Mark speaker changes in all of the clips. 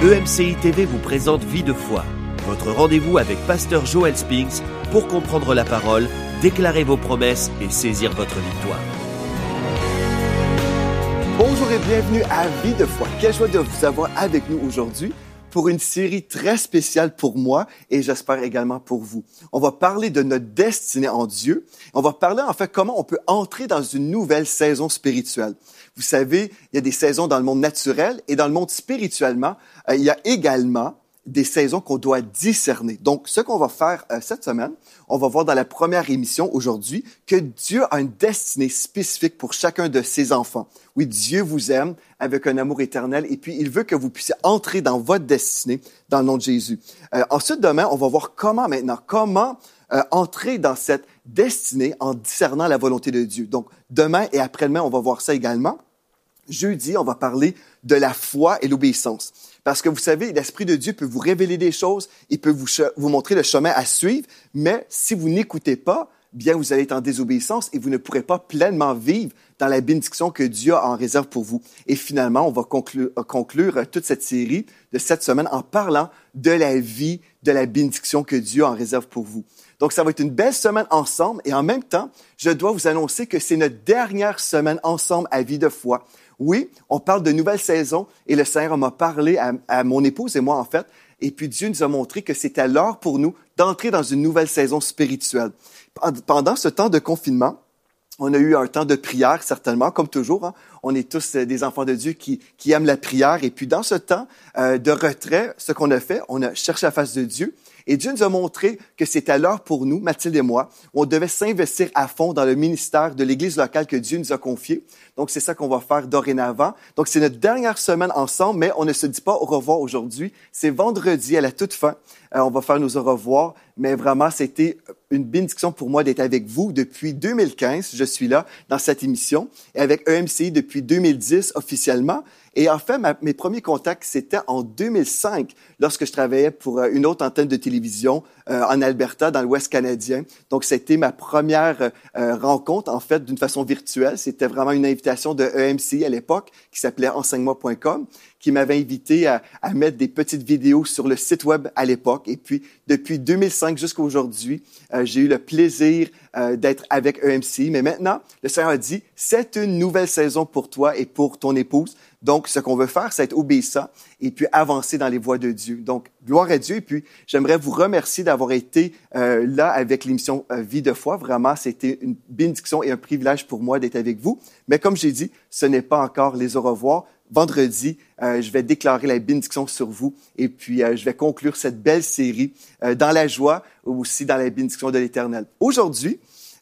Speaker 1: EMCI TV vous présente Vie de foi, votre rendez-vous avec Pasteur Joel Spinks pour comprendre la parole, déclarer vos promesses et saisir votre victoire.
Speaker 2: Bonjour et bienvenue à Vie de foi. Quelle joie de vous avoir avec nous aujourd'hui pour une série très spéciale pour moi et j'espère également pour vous. On va parler de notre destinée en Dieu. On va parler en fait comment on peut entrer dans une nouvelle saison spirituelle. Vous savez, il y a des saisons dans le monde naturel et dans le monde spirituellement, euh, il y a également des saisons qu'on doit discerner. Donc, ce qu'on va faire euh, cette semaine, on va voir dans la première émission aujourd'hui que Dieu a une destinée spécifique pour chacun de ses enfants. Oui, Dieu vous aime avec un amour éternel et puis il veut que vous puissiez entrer dans votre destinée dans le nom de Jésus. Euh, ensuite, demain, on va voir comment maintenant, comment euh, entrer dans cette destinée en discernant la volonté de Dieu. Donc, demain et après-demain, on va voir ça également. Jeudi, on va parler de la foi et l'obéissance. Parce que vous savez, l'Esprit de Dieu peut vous révéler des choses, il peut vous, vous montrer le chemin à suivre, mais si vous n'écoutez pas, bien vous allez être en désobéissance et vous ne pourrez pas pleinement vivre dans la bénédiction que Dieu a en réserve pour vous. Et finalement, on va conclure, conclure toute cette série de cette semaine en parlant de la vie, de la bénédiction que Dieu a en réserve pour vous. Donc, ça va être une belle semaine ensemble et en même temps, je dois vous annoncer que c'est notre dernière semaine ensemble à vie de foi. Oui, on parle de nouvelle saison et le Seigneur m'a parlé à, mon épouse et moi, en fait. Et puis Dieu nous a montré que c'était l'heure pour nous d'entrer dans une nouvelle saison spirituelle. Pendant ce temps de confinement, on a eu un temps de prière, certainement, comme toujours. Hein. On est tous euh, des enfants de Dieu qui, qui aiment la prière. Et puis, dans ce temps euh, de retrait, ce qu'on a fait, on a cherché la face de Dieu et Dieu nous a montré que c'était l'heure pour nous, Mathilde et moi, où on devait s'investir à fond dans le ministère de l'Église locale que Dieu nous a confié. Donc, c'est ça qu'on va faire dorénavant. Donc, c'est notre dernière semaine ensemble, mais on ne se dit pas au revoir aujourd'hui. C'est vendredi à la toute fin. Euh, on va faire nos au revoir, mais vraiment, c'était une bénédiction pour moi d'être avec vous depuis 2015. Je suis là dans cette émission et avec EMCI depuis 2010 officiellement. Et en fait, mes premiers contacts, c'était en 2005, lorsque je travaillais pour euh, une autre antenne de télévision euh, en Alberta, dans l'Ouest canadien. Donc, c'était ma première euh, rencontre, en fait, d'une façon virtuelle. C'était vraiment une invitation de EMC à l'époque, qui s'appelait enseignement.com, qui m'avait invité à, à, mettre des petites vidéos sur le site web à l'époque. Et puis, depuis 2005 jusqu'à aujourd'hui, j'ai eu le plaisir d'être avec EMC. Mais maintenant, le Seigneur a dit, c'est une nouvelle saison pour toi et pour ton épouse. Donc, ce qu'on veut faire, c'est être obéissant et puis avancer dans les voies de Dieu. Donc, gloire à Dieu. Et puis, j'aimerais vous remercier d'avoir été euh, là avec l'émission euh, Vie de foi. Vraiment, c'était une bénédiction et un privilège pour moi d'être avec vous. Mais comme j'ai dit, ce n'est pas encore les au revoir. Vendredi, euh, je vais déclarer la bénédiction sur vous et puis je vais conclure cette belle série dans la joie ou aussi dans la bénédiction de l'Éternel. Aujourd'hui,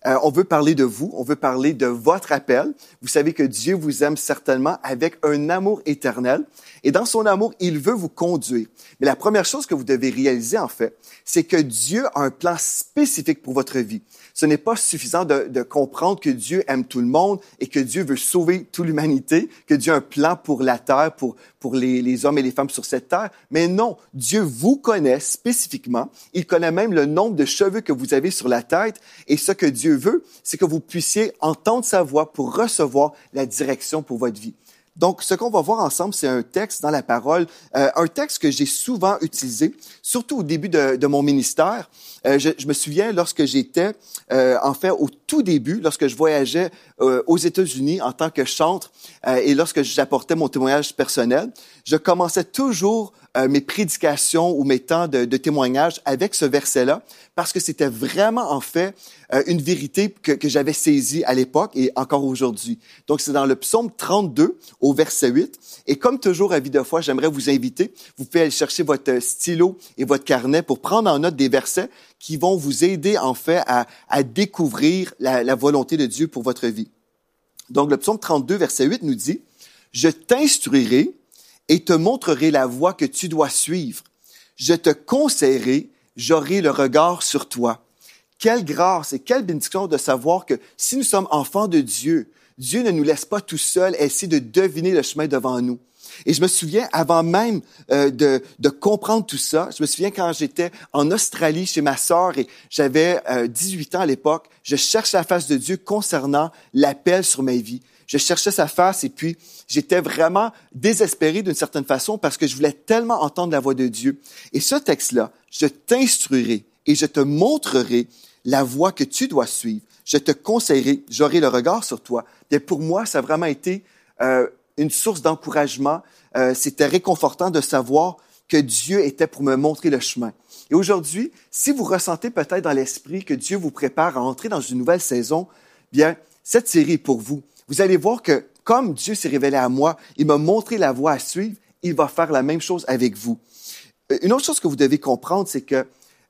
Speaker 2: euh, on veut parler de vous, on veut parler de votre appel. Vous savez que Dieu vous aime certainement avec un amour éternel. Et dans son amour, il veut vous conduire. Mais la première chose que vous devez réaliser, en fait, c'est que Dieu a un plan spécifique pour votre vie. Ce n'est pas suffisant de, de, comprendre que Dieu aime tout le monde et que Dieu veut sauver toute l'humanité, que Dieu a un plan pour la terre, pour, pour les, les hommes et les femmes sur cette terre. Mais non, Dieu vous connaît spécifiquement. Il connaît même le nombre de cheveux que vous avez sur la tête. Et ce que Dieu veut, c'est que vous puissiez entendre sa voix pour recevoir la direction pour votre vie. Donc, ce qu'on va voir ensemble, c'est un texte dans la parole, euh, un texte que j'ai souvent utilisé, surtout au début de, de mon ministère. Euh, je, je, me souviens lorsque j'étais, euh, en fait, au tout début, lorsque je voyageais euh, aux États-Unis en tant que chantre euh, et lorsque j'apportais mon témoignage personnel, je commençais toujours euh, mes prédications ou mes temps de, de témoignage avec ce verset-là parce que c'était vraiment, en fait, une vérité que, que j'avais saisie à l'époque et encore aujourd'hui. Donc, c'est dans le psaume 32 au verset 8. Et comme toujours à vie de foi, j'aimerais vous inviter, vous pouvez aller chercher votre stylo et votre carnet pour prendre en note des versets qui vont vous aider en fait à, à découvrir la, la, volonté de Dieu pour votre vie. Donc le psaume 32, verset 8 nous dit, Je t'instruirai et te montrerai la voie que tu dois suivre. Je te conseillerai, j'aurai le regard sur toi. Quelle grâce et quelle bénédiction de savoir que si nous sommes enfants de Dieu, Dieu ne nous laisse pas tout seuls essayer de deviner le chemin devant nous. Et je me souviens, avant même euh, de, de, comprendre tout ça, je me souviens quand j'étais en Australie chez ma sœur et j'avais 18 euh, ans à l'époque, je cherchais la face de Dieu concernant l'appel sur ma vie. Je cherchais sa face et puis j'étais vraiment désespéré d'une certaine façon parce que je voulais tellement entendre la voix de Dieu. Et ce texte-là, je t'instruirai et je te montrerai la voie que tu dois suivre. Je te conseillerai, j'aurai le regard sur toi. Et pour moi, ça a vraiment été euh, une source d'encouragement. Euh, C'était réconfortant de savoir que Dieu était pour me montrer le chemin. Et aujourd'hui, si vous ressentez peut-être dans l'esprit que Dieu vous prépare à entrer dans une nouvelle saison, bien, cette série est pour vous. Vous allez voir que comme Dieu s'est révélé à moi, il m'a montré la voie à suivre, il va faire la même chose avec vous. Euh, une autre chose que vous devez comprendre, c'est que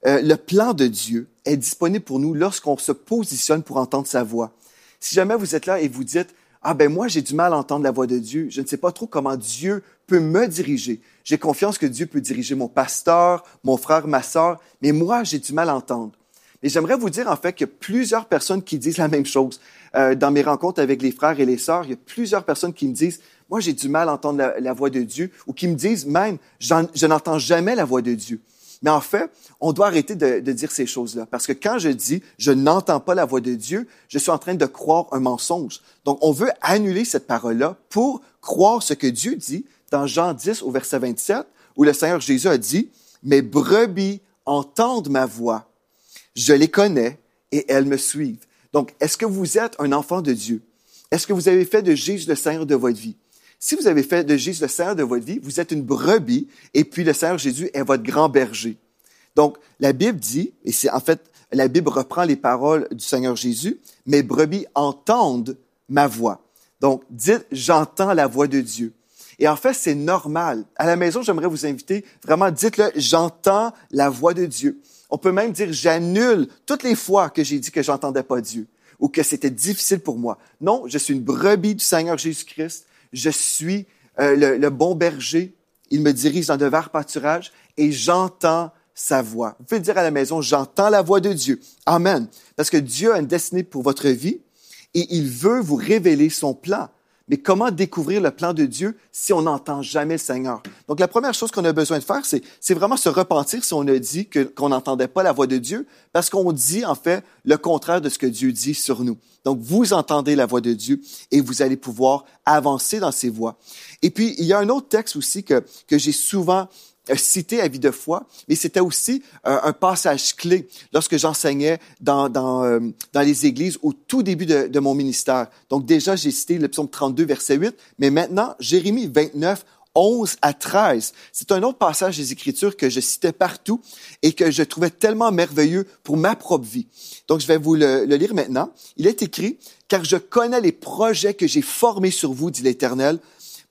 Speaker 2: euh, le plan de Dieu est disponible pour nous lorsqu'on se positionne pour entendre sa voix. Si jamais vous êtes là et vous dites, ah ben moi j'ai du mal à entendre la voix de Dieu, je ne sais pas trop comment Dieu peut me diriger. J'ai confiance que Dieu peut diriger mon pasteur, mon frère, ma sœur, mais moi j'ai du mal à entendre. Et j'aimerais vous dire en fait qu'il y a plusieurs personnes qui disent la même chose. Euh, dans mes rencontres avec les frères et les sœurs, il y a plusieurs personnes qui me disent, moi j'ai du mal à entendre la, voix de Dieu, ou qui me disent même, je n'entends jamais la voix de Dieu. Mais en fait, on doit arrêter de, de dire ces choses-là. Parce que quand je dis je n'entends pas la voix de Dieu, je suis en train de croire un mensonge. Donc, on veut annuler cette parole-là pour croire ce que Dieu dit dans Jean 10 au verset 27, où le Seigneur Jésus a dit, Mes brebis entendent ma voix. Je les connais et elles me suivent. Donc, est-ce que vous êtes un enfant de Dieu? Est-ce que vous avez fait de Jésus le Seigneur de votre vie? Si vous avez fait de Jésus le Seigneur de votre vie, vous êtes une brebis et puis le Seigneur Jésus est votre grand berger. Donc, la Bible dit, et c'est en fait, la Bible reprend les paroles du Seigneur Jésus, mes brebis entendent ma voix. Donc, dites, j'entends la voix de Dieu. Et en fait, c'est normal. À la maison, j'aimerais vous inviter, vraiment, dites-le, j'entends la voix de Dieu. On peut même dire, j'annule toutes les fois que j'ai dit que j'entendais pas Dieu ou que c'était difficile pour moi. Non, je suis une brebis du Seigneur Jésus-Christ je suis euh, le, bon berger, il me dirige dans de verts pâturages et j'entends sa voix. Vous pouvez dire à la maison, j'entends la voix de Dieu. Amen. Parce que Dieu a une destinée pour votre vie et il veut vous révéler son plan. Mais comment découvrir le plan de Dieu si on n'entend jamais le Seigneur? Donc, la première chose qu'on a besoin de faire, c'est, vraiment se repentir si on a dit qu'on n'entendait pas la voix de Dieu, parce qu'on dit, en fait, le contraire de ce que Dieu dit sur nous. Donc, vous entendez la voix de Dieu et vous allez pouvoir avancer dans ses voies. Et puis, il y a un autre texte aussi que, que j'ai souvent cité à vie de foi, mais c'était aussi euh, un passage clé lorsque j'enseignais dans, dans, euh, dans les églises au tout début de, de mon ministère. Donc déjà, j'ai cité le psaume 32, verset 8, mais maintenant, Jérémie 29, 11 à 13. C'est un autre passage des Écritures que je citais partout et que je trouvais tellement merveilleux pour ma propre vie. Donc, je vais vous le, le lire maintenant. Il est écrit, car je connais les projets que j'ai formés sur vous, dit l'Éternel,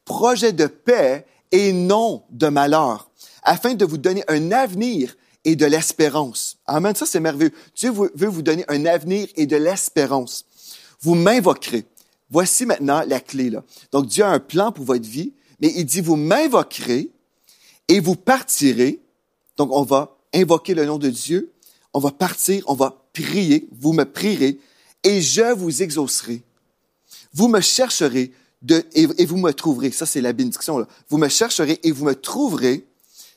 Speaker 2: projets de paix et non de malheur, afin de vous donner un avenir et de l'espérance. Amen. Ça, c'est merveilleux. Dieu veut vous donner un avenir et de l'espérance. Vous m'invoquerez. Voici maintenant la clé, là. Donc, Dieu a un plan pour votre vie, mais il dit, vous m'invoquerez et vous partirez. Donc, on va invoquer le nom de Dieu. On va partir, on va prier. Vous me prierez et je vous exaucerai. Vous me chercherez de, et, vous me trouverez. Ça, c'est la bénédiction, là. Vous me chercherez et vous me trouverez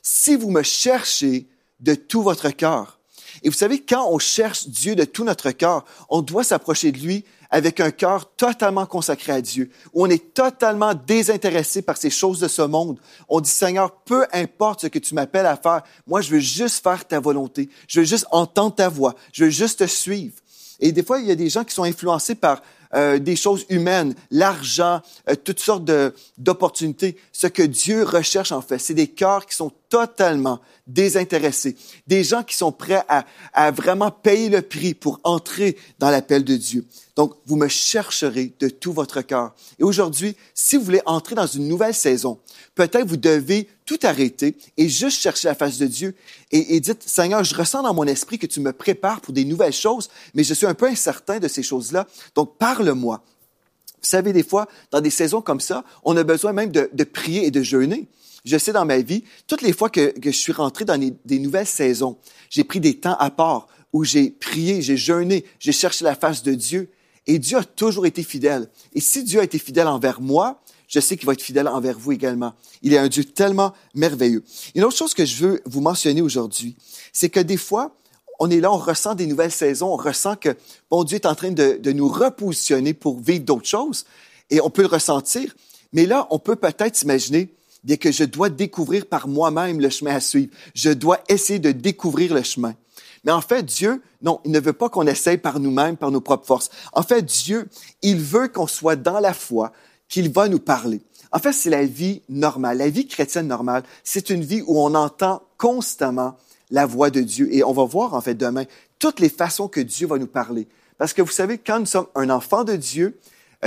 Speaker 2: si vous me cherchez de tout votre cœur. Et vous savez, quand on cherche Dieu de tout notre cœur, on doit s'approcher de lui avec un cœur totalement consacré à Dieu, où on est totalement désintéressé par ces choses de ce monde. On dit, Seigneur, peu importe ce que tu m'appelles à faire, moi, je veux juste faire ta volonté. Je veux juste entendre ta voix. Je veux juste te suivre. Et des fois, il y a des gens qui sont influencés par euh, des choses humaines, l'argent, euh, toutes sortes d'opportunités. Ce que Dieu recherche en fait, c'est des cœurs qui sont totalement désintéressés, des gens qui sont prêts à, vraiment payer le prix pour entrer dans l'appel de Dieu. Donc, vous me chercherez de tout votre cœur. Et aujourd'hui, si vous voulez entrer dans une nouvelle saison, peut-être vous devez tout arrêter et juste chercher la face de Dieu et, et dites, Seigneur, je ressens dans mon esprit que tu me prépares pour des nouvelles choses, mais je suis un peu incertain de ces choses-là. Donc, parle-moi. Vous savez, des fois, dans des saisons comme ça, on a besoin même de prier et de jeûner. Je sais dans ma vie, toutes les fois que, je suis rentré dans des nouvelles saisons, j'ai pris des temps à part où j'ai prié, j'ai jeûné, j'ai cherché la face de Dieu Et Dieu a toujours été fidèle. Et si Dieu a été fidèle envers moi, je sais qu'il va être fidèle envers vous également. Il est un Dieu tellement merveilleux. Une autre chose que je veux vous mentionner aujourd'hui, c'est que des fois, on est là, on ressent des nouvelles saisons, on ressent que, bon, Dieu est en train de, de nous repositionner pour vivre d'autres choses, et on peut le ressentir. Mais là, on peut peut-être s'imaginer, bien que je dois découvrir par moi-même le chemin à suivre. Je dois essayer de découvrir le chemin. Mais en fait, Dieu, non, il ne veut pas qu'on essaye par nous-mêmes, par nos propres forces. En fait, Dieu, il veut qu'on soit dans la foi, qu'il va nous parler. En fait, c'est la vie normale, la vie chrétienne normale. C'est une vie où on entend constamment la voix de Dieu. Et on va voir, en fait, demain, toutes les façons que Dieu va nous parler. Parce que vous savez, quand nous sommes un enfant de Dieu,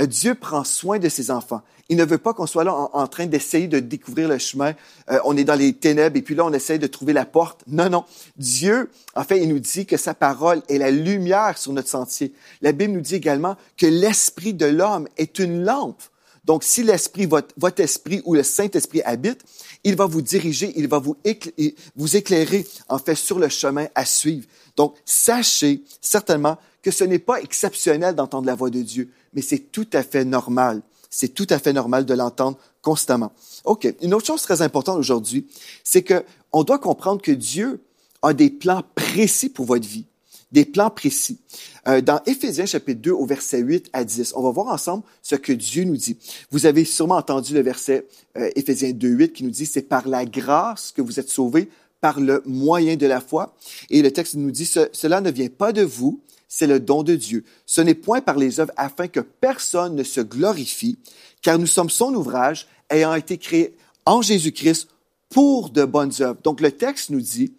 Speaker 2: Dieu prend soin de ses enfants. Il ne veut pas qu'on soit là en, train d'essayer de découvrir le chemin. Euh, on est dans les ténèbres et puis là, on essaie de trouver la porte. Non, non. Dieu, en fait, il nous dit que sa parole est la lumière sur notre sentier. La Bible nous dit également que l'esprit de l'homme est une lampe. Donc, si l'esprit, votre, votre esprit ou le Saint-Esprit habite, il va vous diriger, il va vous, éclairer, en fait, sur le chemin à suivre. Donc, sachez certainement que ce n'est pas exceptionnel d'entendre la voix de Dieu, mais c'est tout à fait normal. C'est tout à fait normal de l'entendre constamment. OK. Une autre chose très importante aujourd'hui, c'est que on doit comprendre que Dieu a des plans précis pour votre vie. Des plans précis. Euh, dans Éphésiens chapitre 2 au verset 8 à 10, on va voir ensemble ce que Dieu nous dit. Vous avez sûrement entendu le verset euh, Éphésiens 2, 8 qui nous dit, c'est par la grâce que vous êtes sauvés par le moyen de la foi. Et le texte nous dit, cela ne vient pas de vous, c'est le don de Dieu. Ce n'est point par les œuvres afin que personne ne se glorifie, car nous sommes son ouvrage ayant été créé en Jésus-Christ pour de bonnes œuvres. Donc le texte nous dit,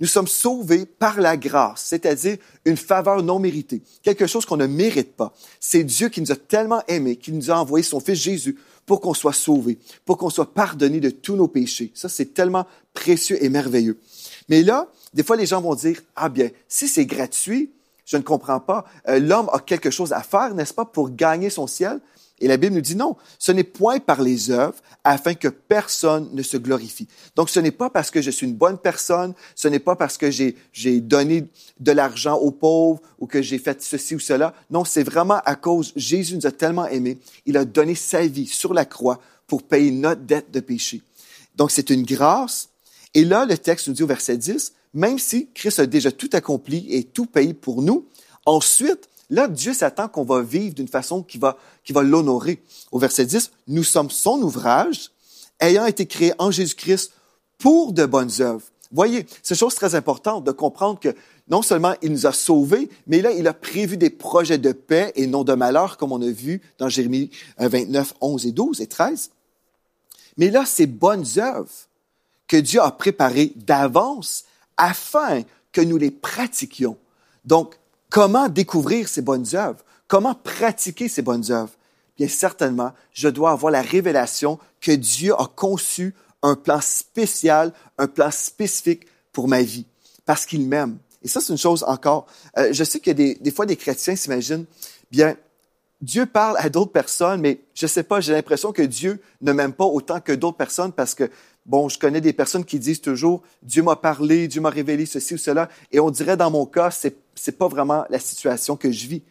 Speaker 2: nous sommes sauvés par la grâce, c'est-à-dire une faveur non méritée, quelque chose qu'on ne mérite pas. C'est Dieu qui nous a tellement aimés, qui nous a envoyé son Fils Jésus pour qu'on soit sauvés, pour qu'on soit pardonné de tous nos péchés. Ça, c'est tellement précieux et merveilleux. Mais là, des fois, les gens vont dire, ah bien, si c'est gratuit, je ne comprends pas. Euh, l'homme a quelque chose à faire, n'est-ce pas, pour gagner son ciel? Et la Bible nous dit non, ce n'est point par les œuvres afin que personne ne se glorifie. Donc ce n'est pas parce que je suis une bonne personne, ce n'est pas parce que j'ai, donné de l'argent aux pauvres ou que j'ai fait ceci ou cela. Non, c'est vraiment à cause, Jésus nous a tellement aimés, il a donné sa vie sur la croix pour payer notre dette de péché. Donc c'est une grâce. Et là, le texte nous dit au verset 10, même si Christ a déjà tout accompli et tout payé pour nous, ensuite, là, Dieu s'attend qu'on va vivre d'une façon qui va, l'honorer. Au verset 10, nous sommes son ouvrage, ayant été créés en Jésus-Christ pour de bonnes œuvres. Voyez, c'est chose très importante de comprendre que non seulement il nous a sauvés, mais là, il a prévu des projets de paix et non de malheur, comme on a vu dans Jérémie 29, 11 et 12 et 13. Mais là, ces bonnes œuvres que Dieu a préparées d'avance afin que nous les pratiquions. Donc, comment découvrir ces bonnes œuvres? Comment pratiquer ces bonnes œuvres? Bien certainement, je dois avoir la révélation que Dieu a conçu un plan spécial, un plan spécifique pour ma vie, parce qu'il m'aime. Et ça, c'est une chose encore. Euh, je sais a des, des fois des chrétiens s'imaginent, bien, Dieu parle à d'autres personnes, mais je ne sais pas, j'ai l'impression que Dieu ne m'aime pas autant que d'autres personnes parce que Bon, je connais des personnes qui disent toujours Dieu m'a parlé, Dieu m'a révélé ceci ou cela, et on dirait dans mon cas, c'est n'est pas vraiment la situation que je vis.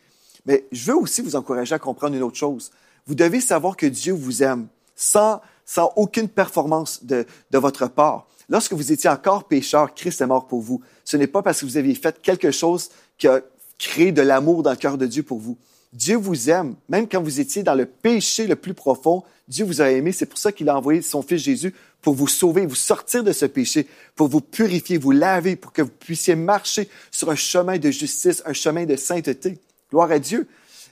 Speaker 2: Mais je veux aussi vous encourager à comprendre une autre chose. Vous devez savoir que Dieu vous aime sans, sans aucune performance de, de votre part. Lorsque vous étiez encore pécheur, Christ est mort pour vous. Ce n'est pas parce que vous aviez fait quelque chose qui a créé de l'amour dans le cœur de Dieu pour vous. Dieu vous aime, même quand vous étiez dans le péché le plus profond, Dieu vous a aimé. C'est pour ça qu'il a envoyé son Fils Jésus pour vous sauver, vous sortir de ce péché, pour vous purifier, vous laver, pour que vous puissiez marcher sur un chemin de justice, un chemin de sainteté. Gloire à Dieu.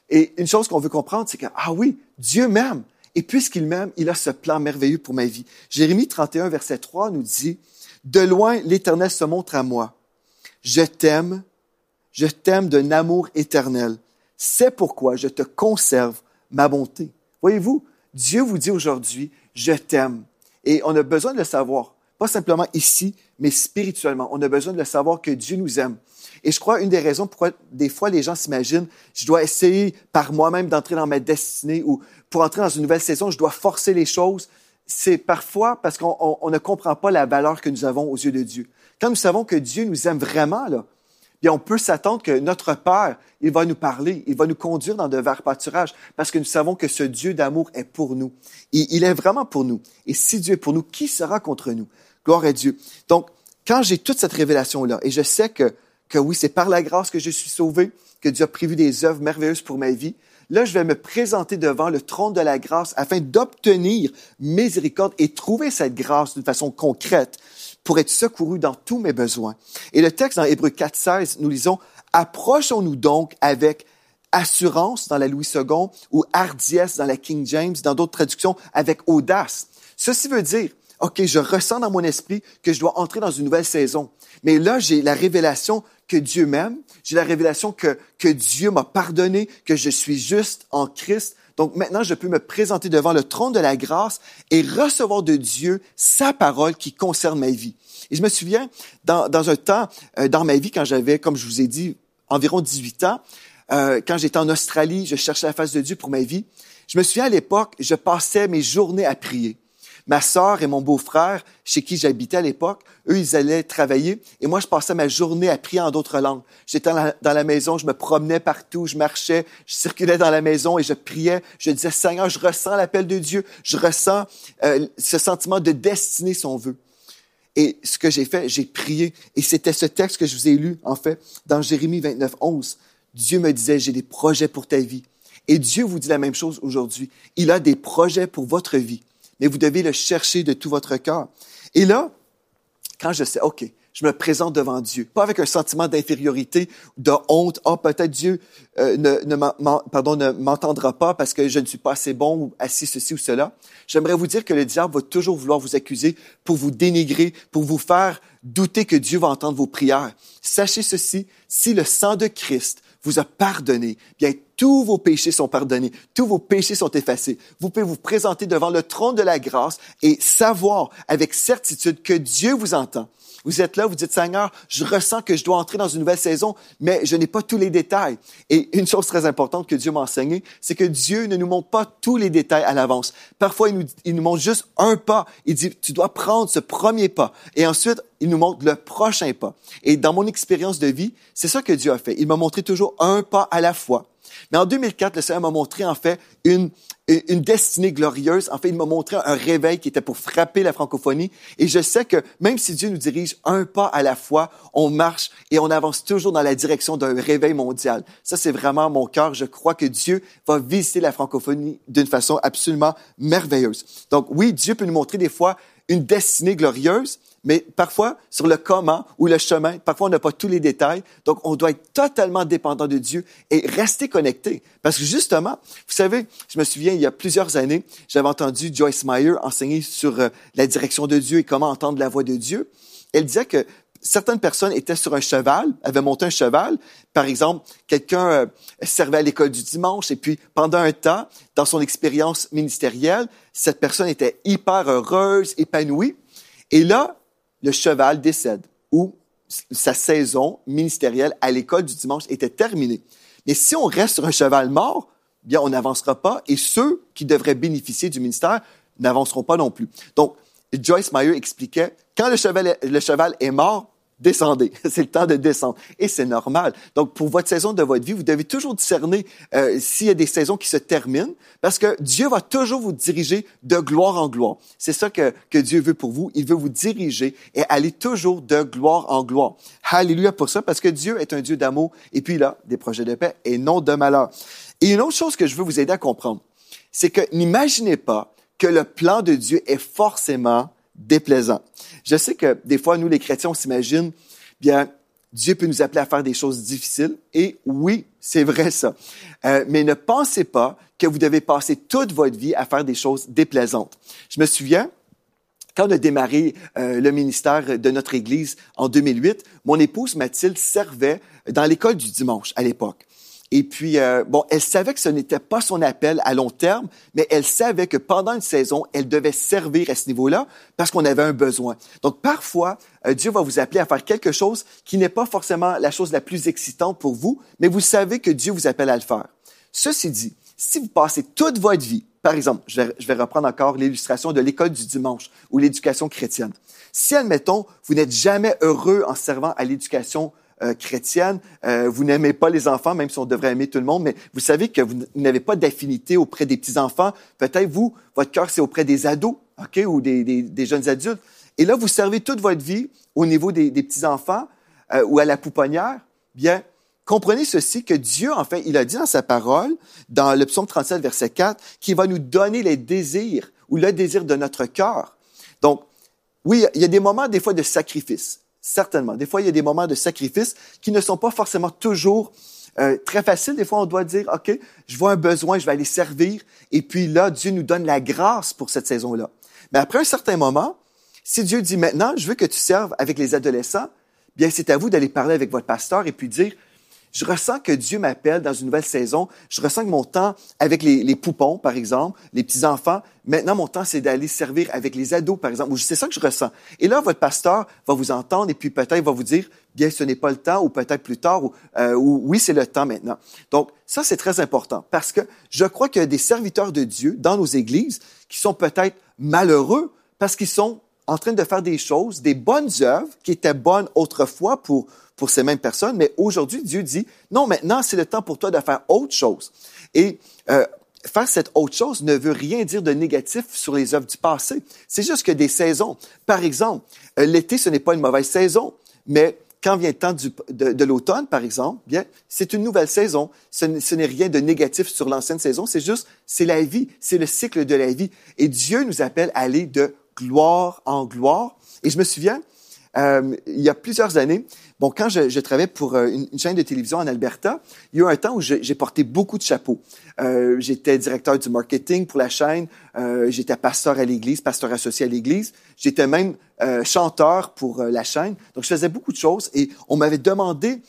Speaker 2: Et une chose qu'on veut comprendre, c'est que, ah oui, Dieu m'aime. Et puisqu'il m'aime, il a ce plan merveilleux pour ma vie. Jérémie 31, verset 3 nous dit, De loin, l'Éternel se montre à moi. Je t'aime, je t'aime d'un amour éternel. C'est pourquoi je te conserve ma bonté. Voyez-vous, Dieu vous dit aujourd'hui, je t'aime. Et on a besoin de le savoir, pas simplement ici, mais spirituellement. On a besoin de le savoir que Dieu nous aime. Et je crois une des raisons pourquoi des fois les gens s'imaginent, je dois essayer par moi-même d'entrer dans ma destinée ou pour entrer dans une nouvelle saison, je dois forcer les choses. C'est parfois parce qu'on ne comprend pas la valeur que nous avons aux yeux de Dieu. Quand nous savons que Dieu nous aime vraiment, là, bien, on peut s'attendre que notre Père, il va nous parler, il va nous conduire dans de verts pâturages, parce que nous savons que ce Dieu d'amour est pour nous. Et il est vraiment pour nous. Et si Dieu est pour nous, qui sera contre nous? Gloire à Dieu. Donc, quand j'ai toute cette révélation-là, et je sais que, que oui, c'est par la grâce que je suis sauvé, que Dieu a prévu des œuvres merveilleuses pour ma vie, là, je vais me présenter devant le trône de la grâce afin d'obtenir miséricorde et trouver cette grâce d'une façon concrète pour être secouru dans tous mes besoins. Et le texte dans Hébreu 4.16, nous lisons, Approchons-nous donc avec assurance dans la Louis II ou hardiesse dans la King James, dans d'autres traductions, avec audace. Ceci veut dire, OK, je ressens dans mon esprit que je dois entrer dans une nouvelle saison. Mais là, j'ai la révélation que Dieu m'aime, j'ai la révélation que, que Dieu m'a pardonné, que je suis juste en Christ, donc maintenant, je peux me présenter devant le trône de la grâce et recevoir de Dieu sa parole qui concerne ma vie. Et je me souviens, dans, dans un temps, euh, dans ma vie, quand j'avais, comme je vous ai dit, environ 18 ans, euh, quand j'étais en Australie, je cherchais la face de Dieu pour ma vie. Je me souviens à l'époque, je passais mes journées à prier. Ma sœur et mon beau-frère, chez qui j'habitais à l'époque, eux, ils allaient travailler et moi, je passais ma journée à prier en d'autres langues. J'étais dans la, maison, je me promenais partout, je marchais, je circulais dans la maison et je priais. Je disais, Seigneur, je ressens l'appel de Dieu, je ressens euh, ce sentiment de destinée, si on veut. Et ce que j'ai fait, j'ai prié. Et c'était ce texte que je vous ai lu, en fait, dans Jérémie 29, 11. Dieu me disait, j'ai des projets pour ta vie. Et Dieu vous dit la même chose aujourd'hui. Il a des projets pour votre vie mais vous devez le chercher de tout votre cœur. Et là, quand je sais, OK, je me présente devant Dieu, pas avec un sentiment d'infériorité, de honte, oh, peut-être Dieu euh, ne, ne, m'entendra pas parce que je ne suis pas assez bon ou assis ceci ou cela. J'aimerais vous dire que le diable va toujours vouloir vous accuser pour vous dénigrer, pour vous faire douter que Dieu va entendre vos prières. Sachez ceci, si le sang de Christ vous a pardonné, bien tous vos péchés sont pardonnés, tous vos péchés sont effacés. Vous pouvez vous présenter devant le trône de la grâce et savoir avec certitude que Dieu vous entend. Vous êtes là, vous dites, Seigneur, je ressens que je dois entrer dans une nouvelle saison, mais je n'ai pas tous les détails. Et une chose très importante que Dieu m'a enseignée, c'est que Dieu ne nous montre pas tous les détails à l'avance. Parfois, il nous, il nous montre juste un pas. Il dit, tu dois prendre ce premier pas. Et ensuite, il nous montre le prochain pas. Et dans mon expérience de vie, c'est ça que Dieu a fait. Il m'a montré toujours un pas à la fois. Mais en 2004, le Seigneur m'a montré en fait une, une destinée glorieuse. En fait, il m'a montré un réveil qui était pour frapper la francophonie. Et je sais que même si Dieu nous dirige un pas à la fois, on marche et on avance toujours dans la direction d'un réveil mondial. Ça, c'est vraiment mon cœur. Je crois que Dieu va visiter la francophonie d'une façon absolument merveilleuse. Donc oui, Dieu peut nous montrer des fois une destinée glorieuse, mais parfois, sur le comment ou le chemin, parfois on n'a pas tous les détails. Donc, on doit être totalement dépendant de Dieu et rester connecté. Parce que justement, vous savez, je me souviens, il y a plusieurs années, j'avais entendu Joyce Meyer enseigner sur euh, la direction de Dieu et comment entendre la voix de Dieu. Elle disait que certaines personnes étaient sur un cheval, avaient monté un cheval. Par exemple, quelqu'un euh, servait à l'école du dimanche et puis pendant un temps, dans son expérience ministérielle, cette personne était hyper heureuse, épanouie. Et là, le cheval décède ou sa saison ministérielle à l'école du dimanche était terminée. Mais si on reste sur un cheval mort, bien, on n'avancera pas et ceux qui devraient bénéficier du ministère n'avanceront pas non plus. Donc, Joyce Meyer expliquait, quand le cheval, le cheval est mort, descendez. C'est le temps de descendre. Et c'est normal. Donc, pour votre saison de votre vie, vous devez toujours discerner euh, s'il y a des saisons qui se terminent, parce que Dieu va toujours vous diriger de gloire en gloire. C'est ça que, que Dieu veut pour vous. Il veut vous diriger et aller toujours de gloire en gloire. Alléluia pour ça, parce que Dieu est un Dieu d'amour, et puis là, des projets de paix et non de malheur. Et une autre chose que je veux vous aider à comprendre, c'est que n'imaginez pas que le plan de Dieu est forcément déplaisant. Je sais que des fois, nous, les chrétiens, on s'imagine, bien, Dieu peut nous appeler à faire des choses difficiles. Et oui, c'est vrai ça. Euh, mais ne pensez pas que vous devez passer toute votre vie à faire des choses déplaisantes. Je me souviens, quand on a démarré euh, le ministère de notre Église en 2008, mon épouse Mathilde servait dans l'école du dimanche à l'époque. Et puis, euh, bon, elle savait que ce n'était pas son appel à long terme, mais elle savait que pendant une saison, elle devait servir à ce niveau-là parce qu'on avait un besoin. Donc, parfois, euh, Dieu va vous appeler à faire quelque chose qui n'est pas forcément la chose la plus excitante pour vous, mais vous savez que Dieu vous appelle à le faire. Ceci dit, si vous passez toute votre vie, par exemple, je vais, je vais reprendre encore l'illustration de l'école du dimanche ou l'éducation chrétienne. Si, admettons, vous n'êtes jamais heureux en servant à l'éducation euh, chrétienne, euh, vous n'aimez pas les enfants, même si on devrait aimer tout le monde, mais vous savez que vous n'avez pas d'affinité auprès des petits-enfants. Peut-être vous, votre cœur, c'est auprès des ados, OK, ou des, des, des, jeunes adultes. Et là, vous servez toute votre vie au niveau des, des petits-enfants euh, ou à la pouponnière. Bien, comprenez ceci, que Dieu, en fait, il a dit dans sa parole, dans le psaume 37, verset 4, qu'il va nous donner les désirs ou le désir de notre cœur. Donc, oui, il y a des moments, des fois, de sacrifice, certainement. Des fois, il y a des moments de sacrifice qui ne sont pas forcément toujours euh, très faciles. Des fois, on doit dire, OK, je vois un besoin, je vais aller servir. Et puis là, Dieu nous donne la grâce pour cette saison-là. Mais après un certain moment, si Dieu dit maintenant, je veux que tu serves avec les adolescents, bien, c'est à vous d'aller parler avec votre pasteur et puis dire, je ressens que Dieu m'appelle dans une nouvelle saison. Je ressens que mon temps avec les, les poupons, par exemple, les petits-enfants, maintenant mon temps, c'est d'aller servir avec les ados, par exemple. C'est ça que je ressens. Et là, votre pasteur va vous entendre et puis peut-être va vous dire, bien, ce n'est pas le temps, ou peut-être plus tard, ou, euh, ou oui, c'est le temps maintenant. Donc, ça, c'est très important parce que je crois qu'il y a des serviteurs de Dieu dans nos églises qui sont peut-être malheureux parce qu'ils sont en train de faire des choses, des bonnes œuvres qui étaient bonnes autrefois pour pour ces mêmes personnes, mais aujourd'hui, Dieu dit, non, maintenant, c'est le temps pour toi de faire autre chose. Et euh, faire cette autre chose ne veut rien dire de négatif sur les œuvres du passé. C'est juste que des saisons. Par exemple, euh, l'été, ce n'est pas une mauvaise saison, mais quand vient le temps de, de l'automne, par exemple, bien, c'est une nouvelle saison. Ce, n'est rien de négatif sur l'ancienne saison. C'est juste, c'est la vie, c'est le cycle de la vie. Et Dieu nous appelle à aller de gloire en gloire. Et je me souviens, euh, il y a plusieurs années, bon, quand je, je travaillais pour euh, une, chaîne de télévision en Alberta, il y a eu un temps où j'ai porté beaucoup de chapeaux. Euh, j'étais directeur du marketing pour la chaîne, euh, j'étais pasteur à l'église, pasteur associé à l'église, j'étais même euh, chanteur pour la chaîne. Donc, je faisais beaucoup de choses et on m'avait demandé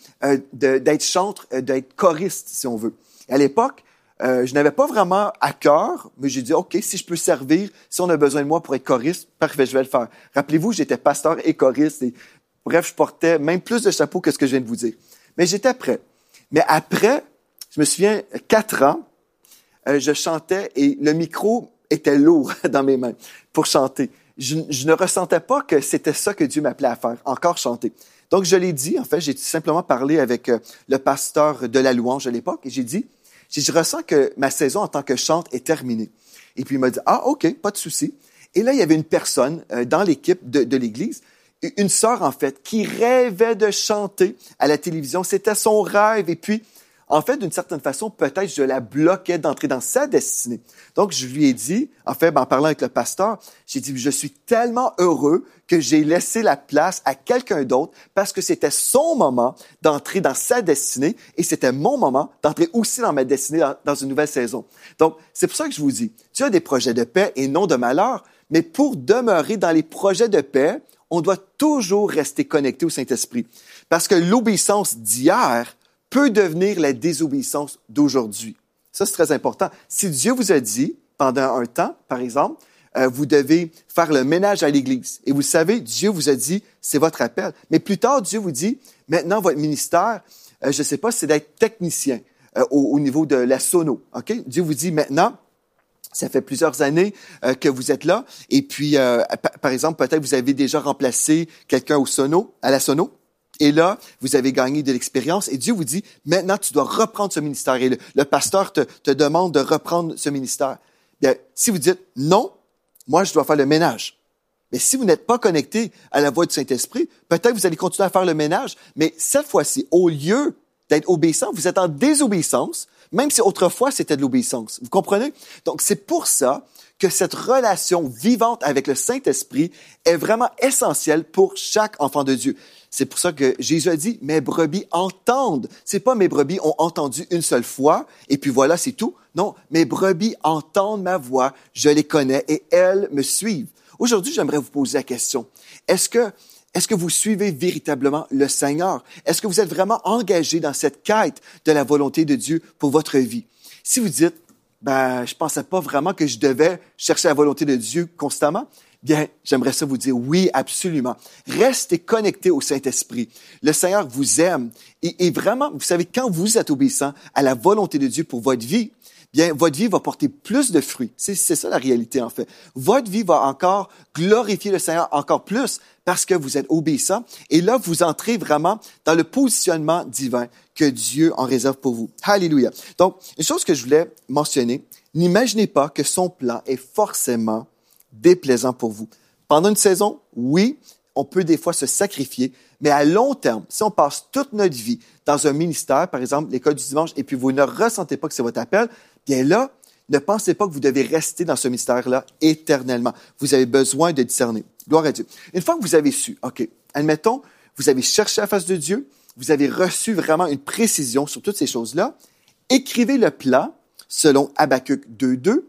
Speaker 2: d'être chanteur, d'être choriste, si on veut. À l'époque, euh, je n'avais pas vraiment à cœur, mais j'ai dit, OK, si je peux servir, si on a besoin de moi pour être choriste, parfait, je vais le faire. Rappelez-vous, j'étais pasteur et choriste. Et, bref, je portais même plus de chapeaux que ce que je viens de vous dire. Mais j'étais prêt. Mais après, je me souviens, quatre ans, euh, je chantais et le micro était lourd dans mes mains pour chanter. Je, ne ressentais pas que c'était ça que Dieu m'appelait à faire, encore chanter. Donc, je l'ai dit, en fait, j'ai simplement parlé avec euh, le pasteur de la louange à l'époque et j'ai dit, j'ai je ressens que ma saison en tant que chante est terminée. Et puis il m'a dit, ah, OK, pas de souci. Et là, il y avait une personne euh, dans l'équipe de, de l'Église, une sœur en fait, qui rêvait de chanter à la télévision. C'était son rêve. Et puis, en fait, d'une certaine façon, peut-être je la bloquais d'entrer dans sa destinée. Donc, je lui ai dit, en fait, en parlant avec le pasteur, j'ai dit, je suis tellement heureux que j'ai laissé la place à quelqu'un d'autre parce que c'était son moment d'entrer dans sa destinée et c'était mon moment d'entrer aussi dans ma destinée dans, une nouvelle saison. Donc, c'est pour ça que je vous dis, tu as des projets de paix et non de malheur, mais pour demeurer dans les projets de paix, on doit toujours rester connecté au Saint-Esprit. Parce que l'obéissance d'hier peut devenir la désobéissance d'aujourd'hui. Ça, c'est très important. Si Dieu vous a dit, pendant un temps, par exemple, euh, vous devez faire le ménage à l'Église. Et vous savez, Dieu vous a dit, c'est votre appel. Mais plus tard, Dieu vous dit, maintenant, votre ministère, euh, je ne sais pas, c'est d'être technicien euh, au, au, niveau de la sono. OK? Dieu vous dit, maintenant, ça fait plusieurs années euh, que vous êtes là. Et puis, euh, par exemple, peut-être vous avez déjà remplacé quelqu'un au sono, à la sono. Et là, vous avez gagné de l'expérience et Dieu vous dit, maintenant, tu dois reprendre ce ministère. Et le, pasteur te, demande de reprendre ce ministère. Bien, si vous dites, non, moi, je dois faire le ménage. Mais si vous n'êtes pas connecté à la voix du Saint-Esprit, peut-être vous allez continuer à faire le ménage, mais cette fois-ci, au lieu d'être obéissant, vous êtes en désobéissance, même si autrefois c'était de l'obéissance. Vous comprenez? Donc, c'est pour ça que cette relation vivante avec le Saint-Esprit est vraiment essentielle pour chaque enfant de Dieu. C'est pour ça que Jésus a dit, mes brebis entendent. C'est pas mes brebis ont entendu une seule fois et puis voilà, c'est tout. Non, mes brebis entendent ma voix, je les connais et elles me suivent. Aujourd'hui, j'aimerais vous poser la question. Est-ce que, vous suivez véritablement le Seigneur? Est-ce que vous êtes vraiment engagé dans cette quête de la volonté de Dieu pour votre vie? Si vous dites, ben, je pensais pas vraiment que je devais chercher la volonté de Dieu constamment, Bien, j'aimerais ça vous dire oui, absolument. Restez connectés au Saint-Esprit. Le Seigneur vous aime et, et, vraiment, vous savez, quand vous êtes obéissant à la volonté de Dieu pour votre vie, bien, votre vie va porter plus de fruits. C'est ça la réalité, en fait. Votre vie va encore glorifier le Seigneur encore plus parce que vous êtes obéissant. Et là, vous entrez vraiment dans le positionnement divin que Dieu en réserve pour vous. Alléluia. Donc, une chose que je voulais mentionner, n'imaginez pas que son plan est forcément déplaisant pour vous. Pendant une saison, oui, on peut des fois se sacrifier, mais à long terme, si on passe toute notre vie dans un ministère, par exemple l'école du dimanche, et puis vous ne ressentez pas que c'est votre appel, bien là, ne pensez pas que vous devez rester dans ce mystère-là éternellement. Vous avez besoin de discerner. Gloire à Dieu. Une fois que vous avez su, OK, admettons, vous avez cherché la face de Dieu, vous avez reçu vraiment une précision sur toutes ces choses-là, écrivez le plan selon Habakkuk 2.2.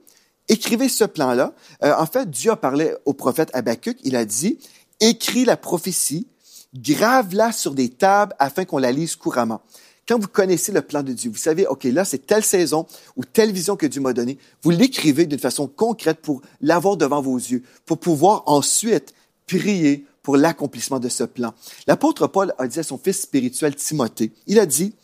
Speaker 2: Écrivez ce plan-là. Euh, en fait, Dieu a parlé au prophète Habakkuk. Il a dit, écris la prophétie, grave-la sur des tables afin qu'on la lise couramment. Quand vous connaissez le plan de Dieu, vous savez, OK, là, c'est telle saison ou telle vision que Dieu m'a donnée, vous l'écrivez d'une façon concrète pour l'avoir devant vos yeux, pour pouvoir ensuite prier pour l'accomplissement de ce plan. L'apôtre Paul a dit à son fils spirituel Timothée, il a dit,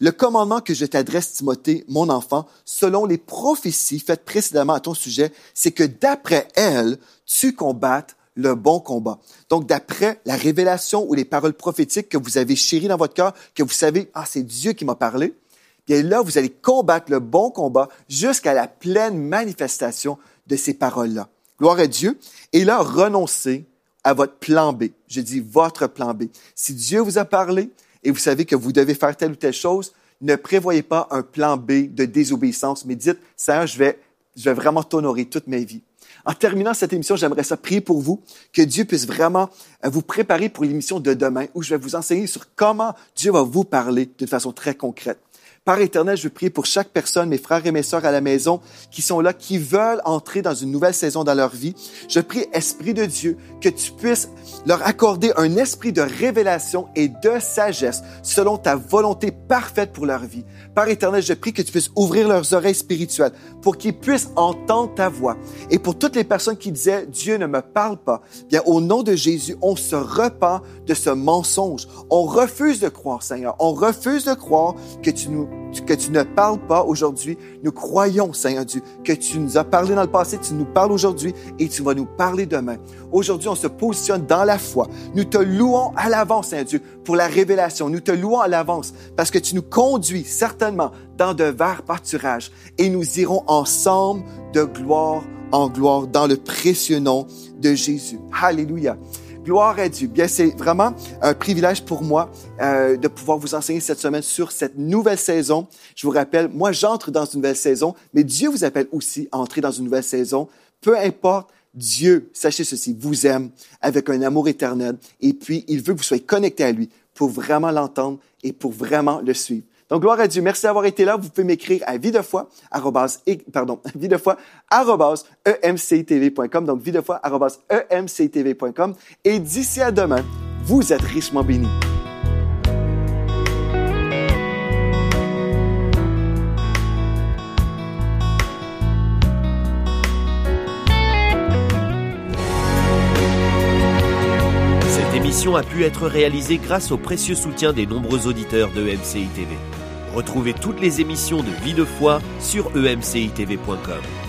Speaker 2: le commandement que je t'adresse, Timothée, mon enfant, selon les prophéties faites précédemment à ton sujet, c'est que d'après elles, tu combattes le bon combat. Donc, d'après la révélation ou les paroles prophétiques que vous avez chéries dans votre cœur, que vous savez, ah, c'est Dieu qui m'a parlé, bien là, vous allez combattre le bon combat jusqu'à la pleine manifestation de ces paroles-là. Gloire à Dieu. Et là, renoncez à votre plan B. Je dis votre plan B. Si Dieu vous a parlé et vous savez que vous devez faire telle ou telle chose, ne prévoyez pas un plan B de désobéissance, mais dites, Seigneur, je vais, je vais vraiment t'honorer toute ma vie. En terminant cette émission, j'aimerais ça prier pour vous, que Dieu puisse vraiment euh, vous préparer pour l'émission de demain où je vais vous enseigner sur comment Dieu va vous parler d'une façon très concrète. Père éternel, je prier pour chaque personne, mes frères et mes sœurs à la maison, qui sont là, qui veulent entrer dans une nouvelle saison dans leur vie. Je prie, Esprit de Dieu, que tu puisses leur accorder un esprit de révélation et de sagesse selon ta volonté parfaite pour leur vie. Père éternel, je prie que tu puisses ouvrir leurs oreilles spirituelles pour qu'ils puissent entendre ta voix. Et pour toutes les personnes qui disaient, Dieu ne me parle pas, bien, au nom de Jésus, on se repent de ce mensonge. On refuse de croire, Seigneur. On refuse de croire que tu nous que tu ne parles pas aujourd'hui. Nous croyons, Seigneur Dieu, que tu nous as parlé dans le passé, tu nous parles aujourd'hui et tu vas nous parler demain. Aujourd'hui, on se positionne dans la foi. Nous te louons à l'avance, Seigneur Dieu, pour la révélation. Nous te louons à l'avance parce que tu nous conduis certainement dans de verts pâturages et nous irons ensemble de gloire en gloire dans le précieux nom de Jésus. Alléluia. Gloire à Dieu. Bien, c'est vraiment un privilège pour moi euh, de pouvoir vous enseigner cette semaine sur cette nouvelle saison. Je vous rappelle, moi, j'entre dans une nouvelle saison, mais Dieu vous appelle aussi à entrer dans une nouvelle saison. Peu importe, Dieu, sachez ceci, vous aime avec un amour éternel et puis il veut que vous soyez connectés à lui pour vraiment l'entendre et pour vraiment le suivre. Donc, gloire à Dieu. Merci d'avoir été là. Vous pouvez m'écrire à vie de foi, pardon, vie de foi. Donc, vie emctv.com. Et d'ici à demain, vous êtes richement bénis.
Speaker 1: Cette émission a pu être réalisée grâce au précieux soutien des nombreux auditeurs de MCI TV. Retrouvez toutes les émissions de Vie de foi sur emcitv.com.